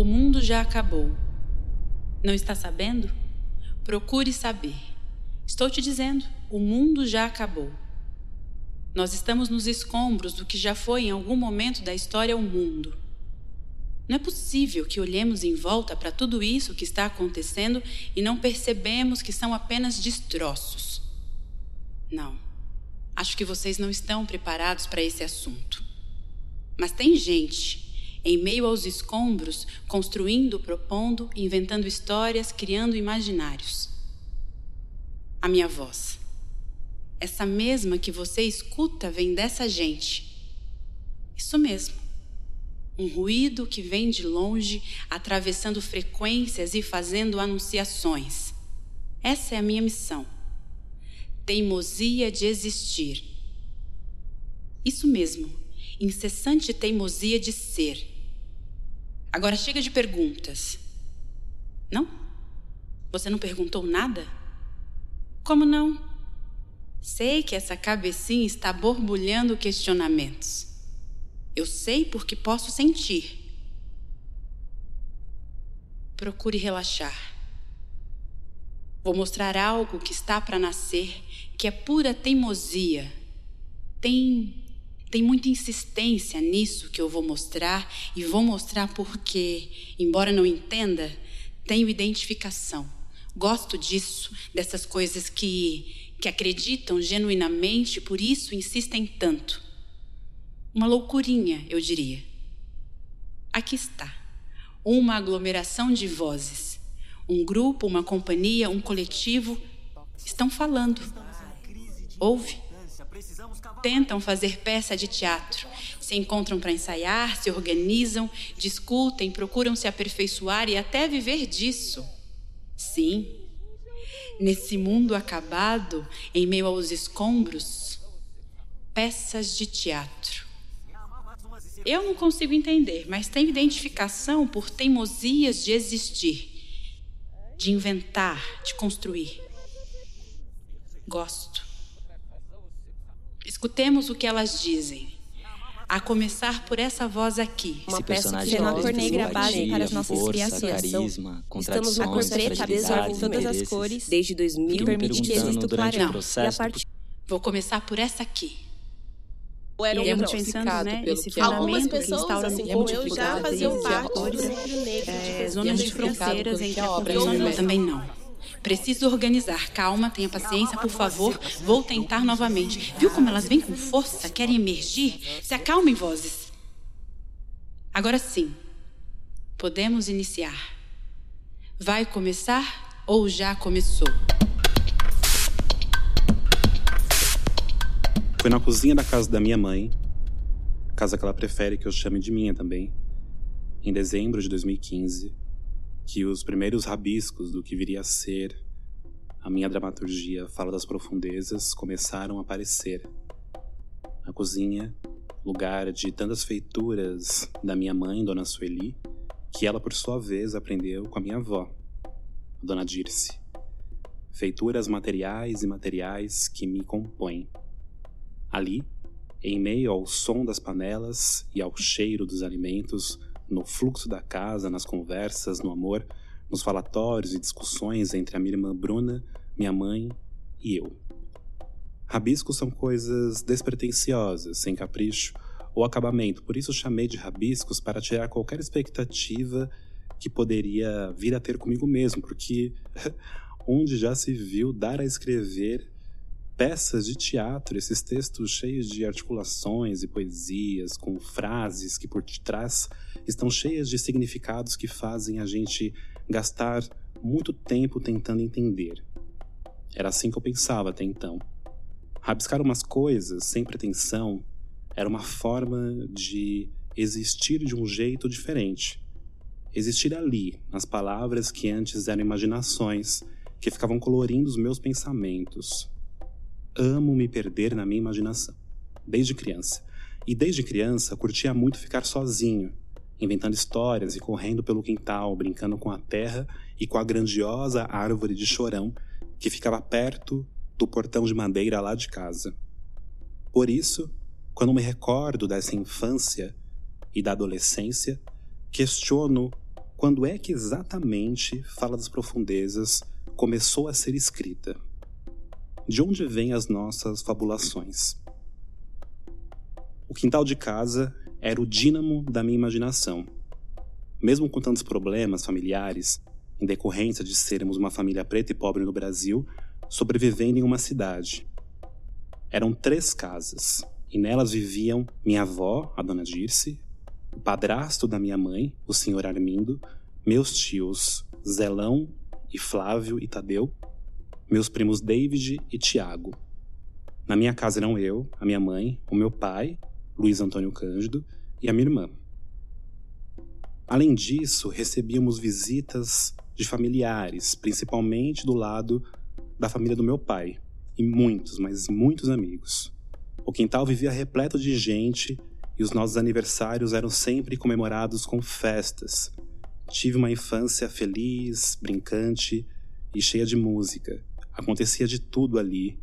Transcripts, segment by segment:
O mundo já acabou. Não está sabendo? Procure saber. Estou te dizendo, o mundo já acabou. Nós estamos nos escombros do que já foi em algum momento da história o mundo. Não é possível que olhemos em volta para tudo isso que está acontecendo e não percebemos que são apenas destroços. Não. Acho que vocês não estão preparados para esse assunto. Mas tem gente, em meio aos escombros, construindo, propondo, inventando histórias, criando imaginários. A minha voz. Essa mesma que você escuta vem dessa gente. Isso mesmo um ruído que vem de longe, atravessando frequências e fazendo anunciações. Essa é a minha missão. Teimosia de existir. Isso mesmo, incessante teimosia de ser. Agora chega de perguntas. Não? Você não perguntou nada? Como não? Sei que essa cabecinha está borbulhando questionamentos. Eu sei porque posso sentir. Procure relaxar. Vou mostrar algo que está para nascer, que é pura teimosia. Tem tem muita insistência nisso que eu vou mostrar e vou mostrar porque, embora não entenda, tenho identificação. Gosto disso, dessas coisas que que acreditam genuinamente, por isso insistem tanto. Uma loucurinha, eu diria. Aqui está. Uma aglomeração de vozes. Um grupo, uma companhia, um coletivo estão falando. Ouve? Tentam fazer peça de teatro. Se encontram para ensaiar, se organizam, discutem, procuram se aperfeiçoar e até viver disso. Sim. Nesse mundo acabado, em meio aos escombros, peças de teatro. Eu não consigo entender, mas tenho identificação por teimosias de existir, de inventar, de construir. Gosto. Escutemos o que elas dizem. A começar por essa voz aqui. Uma peça que eu tornei gravada para as nossas criações. Carisma, Estamos na cor preta, apesar de todas as cores, desde 2000, que permite que exista o clarão. E a part... Vou começar por essa aqui era e um pensando, né, esse Algumas pessoas, assim como eu, já faziam parte do Negro é, zonas de fronteiras entre a obra e também não. Preciso organizar. Calma, tenha paciência, por favor. Vou tentar novamente. Viu como elas vêm com força, querem emergir? Se acalmem, vozes. Agora sim, podemos iniciar. Vai começar ou já começou? Foi na cozinha da casa da minha mãe, casa que ela prefere que eu chame de minha também, em dezembro de 2015, que os primeiros rabiscos do que viria a ser a minha dramaturgia Fala das Profundezas começaram a aparecer. A cozinha, lugar de tantas feituras da minha mãe, Dona Sueli, que ela por sua vez aprendeu com a minha avó, Dona Dirce. Feituras materiais e materiais que me compõem. Ali, em meio ao som das panelas e ao cheiro dos alimentos, no fluxo da casa, nas conversas, no amor, nos falatórios e discussões entre a minha irmã Bruna, minha mãe e eu. Rabiscos são coisas despretensiosas, sem capricho ou acabamento, por isso chamei de rabiscos para tirar qualquer expectativa que poderia vir a ter comigo mesmo, porque onde já se viu dar a escrever peças de teatro, esses textos cheios de articulações e poesias, com frases que por detrás estão cheias de significados que fazem a gente gastar muito tempo tentando entender. Era assim que eu pensava até então. Rabiscar umas coisas sem pretensão era uma forma de existir de um jeito diferente. Existir ali, nas palavras que antes eram imaginações, que ficavam colorindo os meus pensamentos, amo me perder na minha imaginação, desde criança. E desde criança curtia muito ficar sozinho, inventando histórias e correndo pelo quintal, brincando com a terra e com a grandiosa árvore de chorão que ficava perto do portão de madeira lá de casa. Por isso, quando me recordo dessa infância e da adolescência, questiono quando é que exatamente Fala das Profundezas começou a ser escrita? De onde vêm as nossas fabulações? O quintal de casa era o dínamo da minha imaginação. Mesmo com tantos problemas familiares, em decorrência de sermos uma família preta e pobre no Brasil, sobrevivendo em uma cidade. Eram três casas, e nelas viviam minha avó, a dona Dirce, o padrasto da minha mãe, o senhor Armindo, meus tios Zelão e Flávio e Tadeu, meus primos David e Tiago. Na minha casa eram eu, a minha mãe, o meu pai, Luiz Antônio Cândido, e a minha irmã. Além disso, recebíamos visitas de familiares, principalmente do lado da família do meu pai, e muitos, mas muitos amigos. O quintal vivia repleto de gente e os nossos aniversários eram sempre comemorados com festas. Tive uma infância feliz, brincante e cheia de música. Acontecia de tudo ali.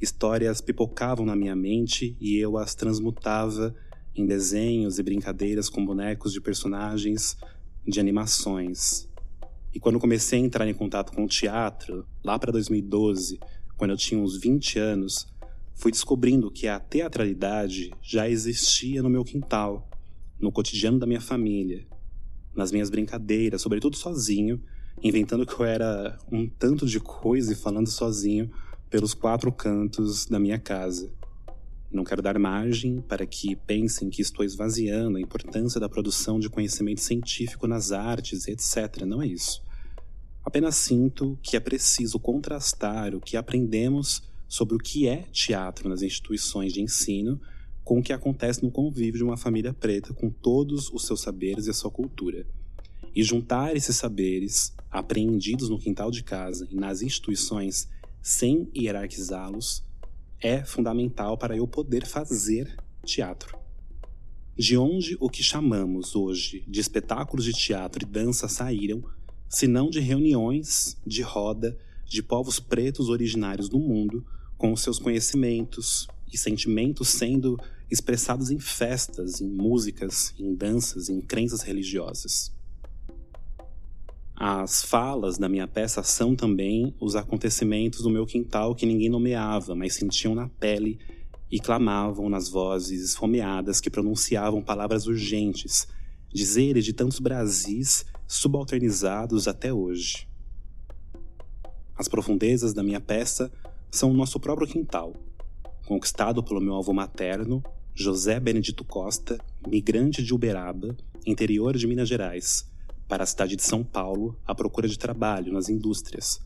Histórias pipocavam na minha mente e eu as transmutava em desenhos e brincadeiras com bonecos de personagens de animações. E quando comecei a entrar em contato com o teatro, lá para 2012, quando eu tinha uns 20 anos, fui descobrindo que a teatralidade já existia no meu quintal, no cotidiano da minha família, nas minhas brincadeiras, sobretudo sozinho, inventando que eu era um tanto de coisa e falando sozinho pelos quatro cantos da minha casa. Não quero dar margem para que pensem que estou esvaziando a importância da produção de conhecimento científico nas artes, etc. Não é isso. Apenas sinto que é preciso contrastar o que aprendemos sobre o que é teatro nas instituições de ensino com o que acontece no convívio de uma família preta com todos os seus saberes e a sua cultura. E juntar esses saberes, apreendidos no quintal de casa e nas instituições, sem hierarquizá-los, é fundamental para eu poder fazer teatro. De onde o que chamamos hoje de espetáculos de teatro e dança saíram, se não de reuniões de roda de povos pretos originários do mundo, com os seus conhecimentos e sentimentos sendo expressados em festas, em músicas, em danças, em crenças religiosas. As falas da minha peça são também os acontecimentos do meu quintal que ninguém nomeava, mas sentiam na pele e clamavam nas vozes esfomeadas que pronunciavam palavras urgentes, dizeres de tantos Brasis subalternizados até hoje. As profundezas da minha peça são o nosso próprio quintal, conquistado pelo meu avô materno, José Benedito Costa, migrante de Uberaba, interior de Minas Gerais, para a cidade de São Paulo à procura de trabalho nas indústrias,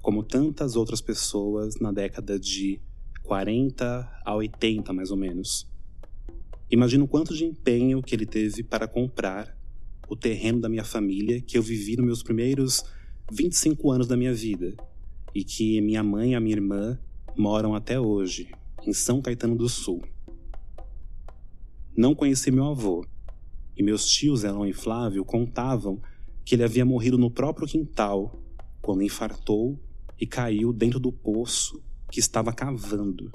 como tantas outras pessoas na década de 40 a 80, mais ou menos. Imagino quanto de empenho que ele teve para comprar o terreno da minha família que eu vivi nos meus primeiros 25 anos da minha vida e que minha mãe e a minha irmã moram até hoje, em São Caetano do Sul. Não conheci meu avô, e meus tios Elon e Flávio contavam que ele havia morrido no próprio quintal quando infartou e caiu dentro do poço que estava cavando.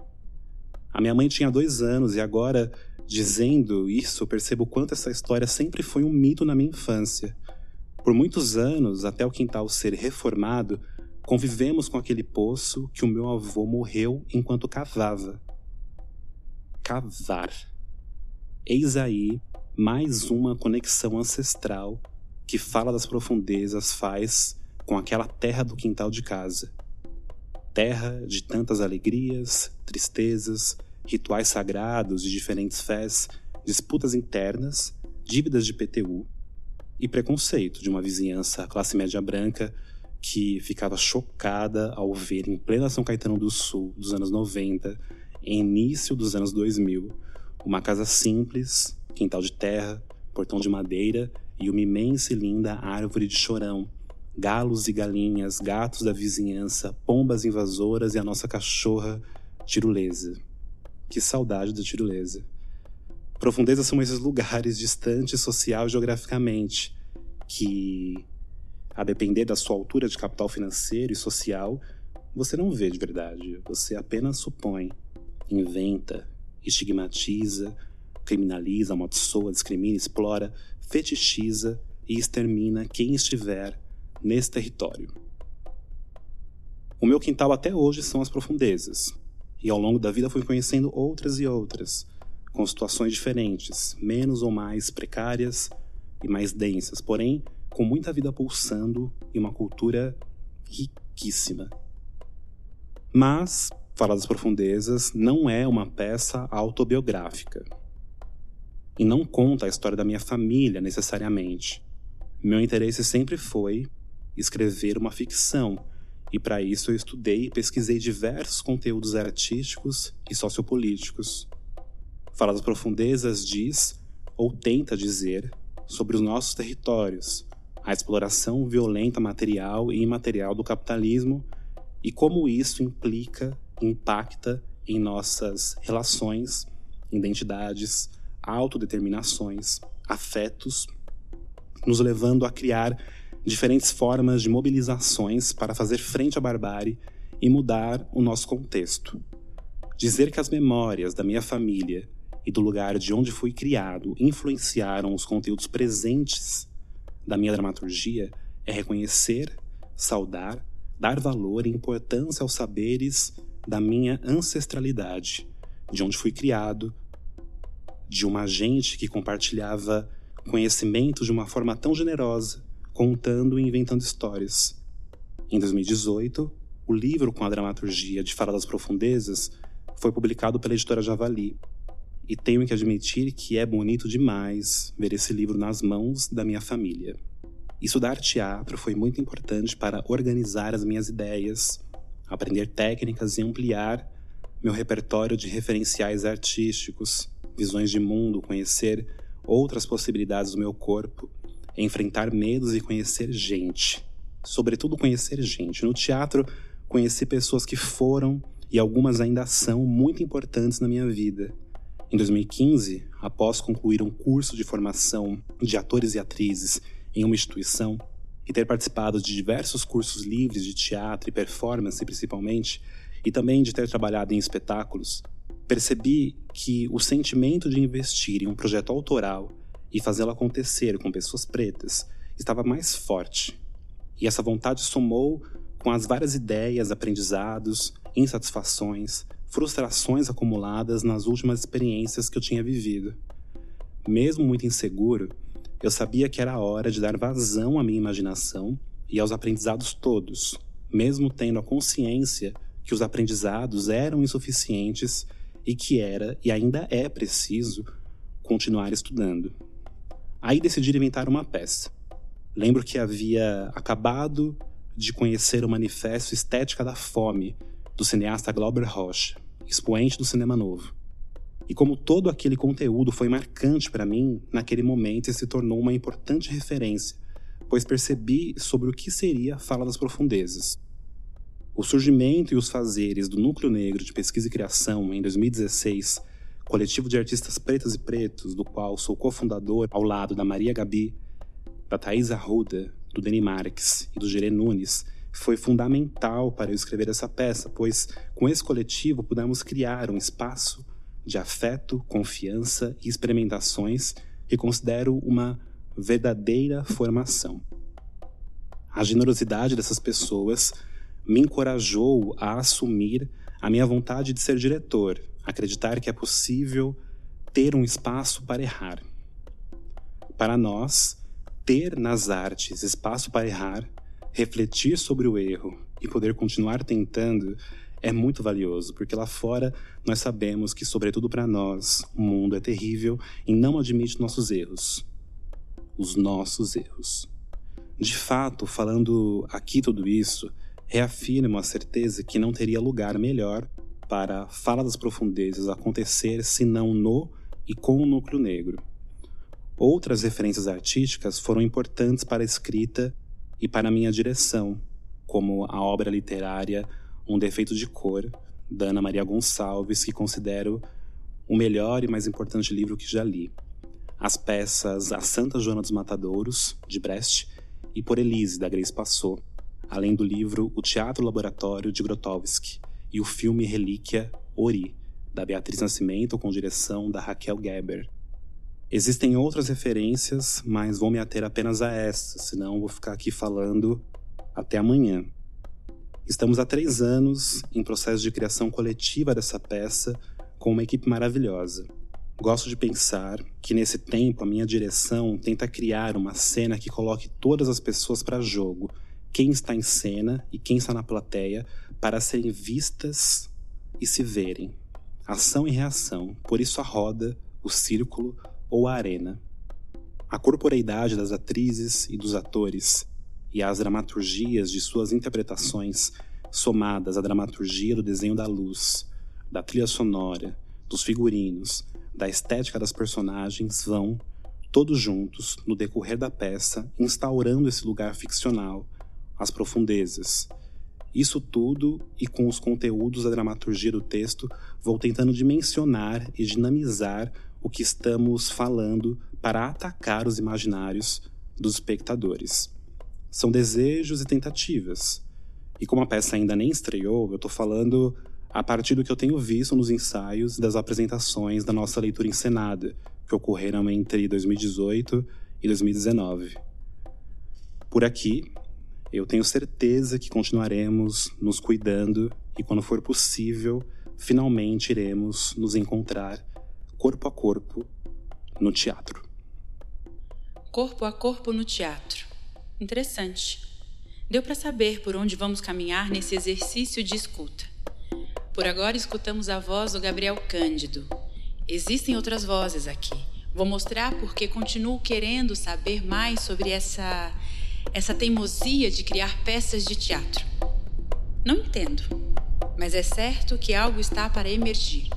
A minha mãe tinha dois anos e agora, dizendo isso, percebo quanto essa história sempre foi um mito na minha infância. Por muitos anos, até o quintal ser reformado, convivemos com aquele poço que o meu avô morreu enquanto cavava. Cavar. Eis aí mais uma conexão ancestral que fala das profundezas faz com aquela terra do quintal de casa. Terra de tantas alegrias, tristezas, rituais sagrados de diferentes fés, disputas internas, dívidas de PTU e preconceito de uma vizinhança classe média branca que ficava chocada ao ver em plena São Caetano do Sul dos anos 90, em início dos anos 2000, uma casa simples, quintal de terra, portão de madeira e uma imensa e linda árvore de chorão, galos e galinhas, gatos da vizinhança, pombas invasoras e a nossa cachorra tirolesa. Que saudade da tirolesa. Profundezas são esses lugares distantes social e geograficamente, que, a depender da sua altura de capital financeiro e social, você não vê de verdade, você apenas supõe, inventa, estigmatiza, criminaliza, amaldiçoa, discrimina, explora, fetichiza e extermina quem estiver nesse território. O meu quintal até hoje são as profundezas, e ao longo da vida fui conhecendo outras e outras, com situações diferentes, menos ou mais precárias e mais densas, porém com muita vida pulsando e uma cultura riquíssima. Mas Fala das Profundezas não é uma peça autobiográfica. E não conta a história da minha família necessariamente. Meu interesse sempre foi escrever uma ficção, e para isso eu estudei e pesquisei diversos conteúdos artísticos e sociopolíticos. Fala das Profundezas diz, ou tenta dizer, sobre os nossos territórios, a exploração violenta material e imaterial do capitalismo e como isso implica impacta em nossas relações, identidades, autodeterminações, afetos, nos levando a criar diferentes formas de mobilizações para fazer frente à barbárie e mudar o nosso contexto. Dizer que as memórias da minha família e do lugar de onde fui criado influenciaram os conteúdos presentes da minha dramaturgia é reconhecer, saudar, dar valor e importância aos saberes da minha ancestralidade, de onde fui criado, de uma gente que compartilhava conhecimento de uma forma tão generosa, contando e inventando histórias. Em 2018, o livro com a dramaturgia de Fala das Profundezas foi publicado pela editora Javali. E tenho que admitir que é bonito demais ver esse livro nas mãos da minha família. Estudar teatro foi muito importante para organizar as minhas ideias, aprender técnicas e ampliar meu repertório de referenciais artísticos, visões de mundo, conhecer outras possibilidades do meu corpo, enfrentar medos e conhecer gente. Sobretudo conhecer gente. No teatro, conheci pessoas que foram e algumas ainda são muito importantes na minha vida. Em 2015, após concluir um curso de formação de atores e atrizes em uma instituição, e ter participado de diversos cursos livres de teatro e performance, principalmente, e também de ter trabalhado em espetáculos, percebi que o sentimento de investir em um projeto autoral e fazê-lo acontecer com pessoas pretas estava mais forte. E essa vontade somou com as várias ideias, aprendizados, insatisfações, frustrações acumuladas nas últimas experiências que eu tinha vivido. Mesmo muito inseguro, eu sabia que era hora de dar vazão à minha imaginação e aos aprendizados todos, mesmo tendo a consciência que os aprendizados eram insuficientes e que era e ainda é preciso continuar estudando. Aí decidi inventar uma peça. Lembro que havia acabado de conhecer o Manifesto Estética da Fome, do cineasta Glauber Rocha, expoente do cinema novo. E como todo aquele conteúdo foi marcante para mim, naquele momento e se tornou uma importante referência, pois percebi sobre o que seria Fala das Profundezas. O surgimento e os fazeres do Núcleo Negro de Pesquisa e Criação em 2016, coletivo de artistas pretas e pretos, do qual sou cofundador ao lado da Maria Gabi, da Thais Arruda, do Deni Marques e do Gerê Nunes, foi fundamental para eu escrever essa peça, pois com esse coletivo pudemos criar um espaço de afeto, confiança e experimentações que considero uma verdadeira formação. A generosidade dessas pessoas me encorajou a assumir a minha vontade de ser diretor, acreditar que é possível ter um espaço para errar. Para nós, ter nas artes espaço para errar, refletir sobre o erro e poder continuar tentando é muito valioso, porque lá fora nós sabemos que, sobretudo para nós, o mundo é terrível e não admite nossos erros. Os nossos erros. De fato, falando aqui tudo isso, reafirmo a certeza que não teria lugar melhor para Fala das Profundezas acontecer senão no e com o núcleo negro. Outras referências artísticas foram importantes para a escrita e para a minha direção, como a obra literária um Defeito de Cor, da Ana Maria Gonçalves, que considero o melhor e mais importante livro que já li. As peças A Santa Joana dos Matadouros, de Brest, e Por Elise, da Grace Passou, além do livro O Teatro Laboratório, de Grotowski, e o filme Relíquia Ori, da Beatriz Nascimento, com direção da Raquel Geber. Existem outras referências, mas vou me ater apenas a estas, senão vou ficar aqui falando até amanhã. Estamos há três anos em processo de criação coletiva dessa peça com uma equipe maravilhosa. Gosto de pensar que nesse tempo a minha direção tenta criar uma cena que coloque todas as pessoas para jogo, quem está em cena e quem está na plateia, para serem vistas e se verem. Ação e reação, por isso a roda, o círculo ou a arena. A corporeidade das atrizes e dos atores e as dramaturgias de suas interpretações, somadas à dramaturgia do desenho da luz, da trilha sonora, dos figurinos, da estética das personagens, vão, todos juntos, no decorrer da peça, instaurando esse lugar ficcional, as profundezas. Isso tudo, e com os conteúdos da dramaturgia do texto, vou tentando dimensionar e dinamizar o que estamos falando para atacar os imaginários dos espectadores. São desejos e tentativas. E como a peça ainda nem estreou, eu estou falando a partir do que eu tenho visto nos ensaios das apresentações da nossa leitura encenada, que ocorreram entre 2018 e 2019. Por aqui, eu tenho certeza que continuaremos nos cuidando e, quando for possível, finalmente iremos nos encontrar corpo a corpo no teatro. Corpo a corpo no teatro. Interessante. Deu para saber por onde vamos caminhar nesse exercício de escuta. Por agora escutamos a voz do Gabriel Cândido. Existem outras vozes aqui. Vou mostrar porque continuo querendo saber mais sobre essa essa teimosia de criar peças de teatro. Não entendo, mas é certo que algo está para emergir.